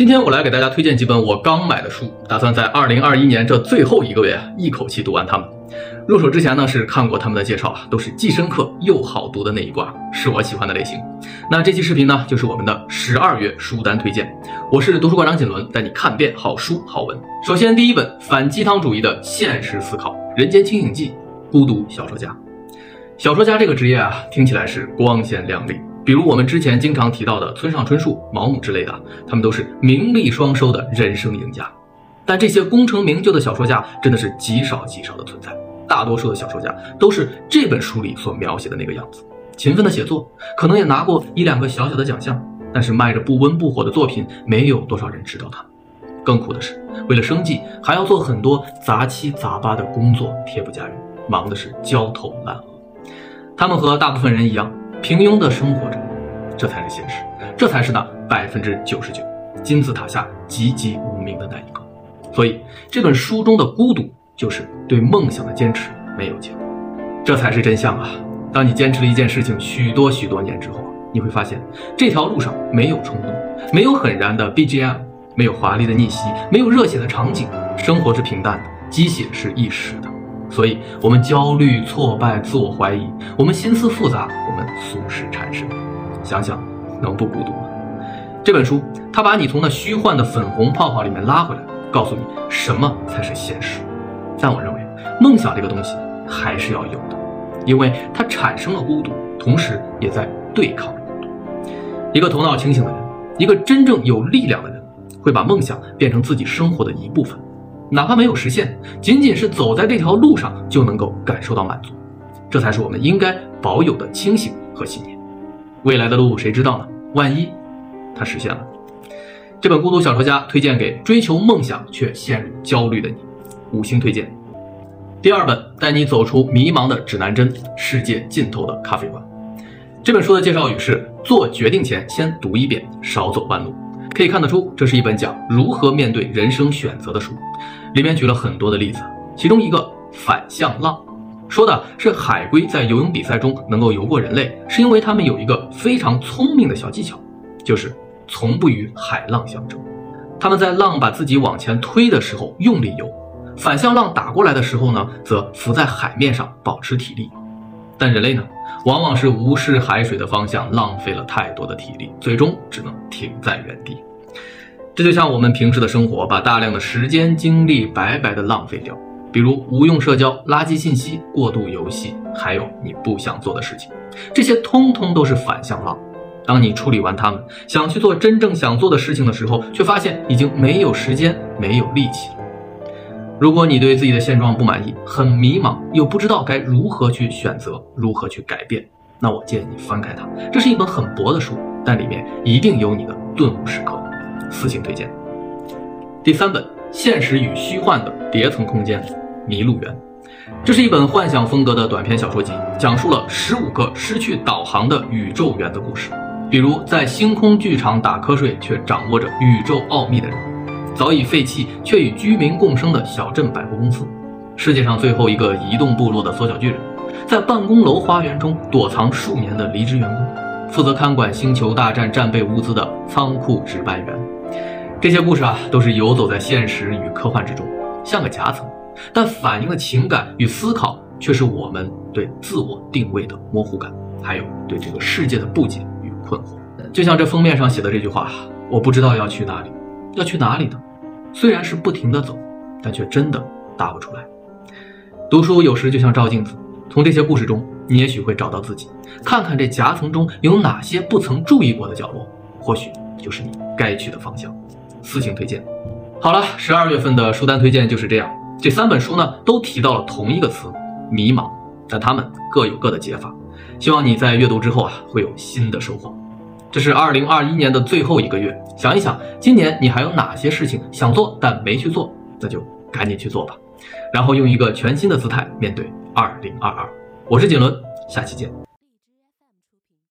今天我来给大家推荐几本我刚买的书，打算在二零二一年这最后一个月一口气读完它们。入手之前呢，是看过他们的介绍啊，都是既深刻又好读的那一挂，是我喜欢的类型。那这期视频呢，就是我们的十二月书单推荐。我是读书馆长锦纶，带你看遍好书好文。首先，第一本反鸡汤主义的现实思考，《人间清醒记》，孤独小说家。小说家这个职业啊，听起来是光鲜亮丽。比如我们之前经常提到的村上春树、毛姆之类的，他们都是名利双收的人生赢家。但这些功成名就的小说家，真的是极少极少的存在。大多数的小说家都是这本书里所描写的那个样子，勤奋的写作，可能也拿过一两个小小的奖项，但是卖着不温不火的作品，没有多少人知道他。更苦的是，为了生计，还要做很多杂七杂八的工作，贴补家用，忙的是焦头烂额。他们和大部分人一样，平庸的生活着，这才是现实，这才是那百分之九十九金字塔下籍籍无名的那一个。所以这本书中的孤独，就是对梦想的坚持没有结果，这才是真相啊！当你坚持了一件事情许多许多年之后，你会发现这条路上没有冲动，没有很燃的 BGM，没有华丽的逆袭，没有热血的场景，生活是平淡的，鸡血是一时的。所以，我们焦虑、挫败、自我怀疑，我们心思复杂，我们俗世缠身。想想，能不孤独吗？这本书，它把你从那虚幻的粉红泡泡里面拉回来，告诉你什么才是现实。但我认为，梦想这个东西还是要有的，因为它产生了孤独，同时也在对抗孤独。一个头脑清醒的人，一个真正有力量的人，会把梦想变成自己生活的一部分。哪怕没有实现，仅仅是走在这条路上就能够感受到满足，这才是我们应该保有的清醒和信念。未来的路谁知道呢？万一它实现了，这本孤独小说家推荐给追求梦想却陷入焦虑的你，五星推荐。第二本带你走出迷茫的指南针：世界尽头的咖啡馆。这本书的介绍语是：做决定前先读一遍，少走弯路。可以看得出，这是一本讲如何面对人生选择的书。里面举了很多的例子，其中一个反向浪，说的是海龟在游泳比赛中能够游过人类，是因为它们有一个非常聪明的小技巧，就是从不与海浪相争。他们在浪把自己往前推的时候用力游，反向浪打过来的时候呢，则浮在海面上保持体力。但人类呢，往往是无视海水的方向，浪费了太多的体力，最终只能停在原地。这就像我们平时的生活，把大量的时间精力白白的浪费掉，比如无用社交、垃圾信息、过度游戏，还有你不想做的事情，这些通通都是反向浪。当你处理完它们，想去做真正想做的事情的时候，却发现已经没有时间、没有力气了。如果你对自己的现状不满意，很迷茫，又不知道该如何去选择、如何去改变，那我建议你翻开它。这是一本很薄的书，但里面一定有你的顿悟时刻。私信推荐。第三本《现实与虚幻的叠层空间》，迷路园。这是一本幻想风格的短篇小说集，讲述了十五个失去导航的宇宙园的故事。比如，在星空剧场打瞌睡却掌握着宇宙奥秘的人；早已废弃却与居民共生的小镇百货公司；世界上最后一个移动部落的缩小巨人；在办公楼花园中躲藏数年的离职员工；负责看管星球大战战备物资的仓库值班员。这些故事啊，都是游走在现实与科幻之中，像个夹层，但反映的情感与思考却是我们对自我定位的模糊感，还有对这个世界的不解与困惑。就像这封面上写的这句话：“我不知道要去哪里，要去哪里呢？虽然是不停的走，但却真的答不出来。”读书有时就像照镜子，从这些故事中，你也许会找到自己，看看这夹层中有哪些不曾注意过的角落，或许就是你该去的方向。私信推荐。好了，十二月份的书单推荐就是这样。这三本书呢，都提到了同一个词——迷茫，但它们各有各的解法。希望你在阅读之后啊，会有新的收获。这是二零二一年的最后一个月，想一想，今年你还有哪些事情想做但没去做，那就赶紧去做吧。然后用一个全新的姿态面对二零二二。我是锦纶，下期见。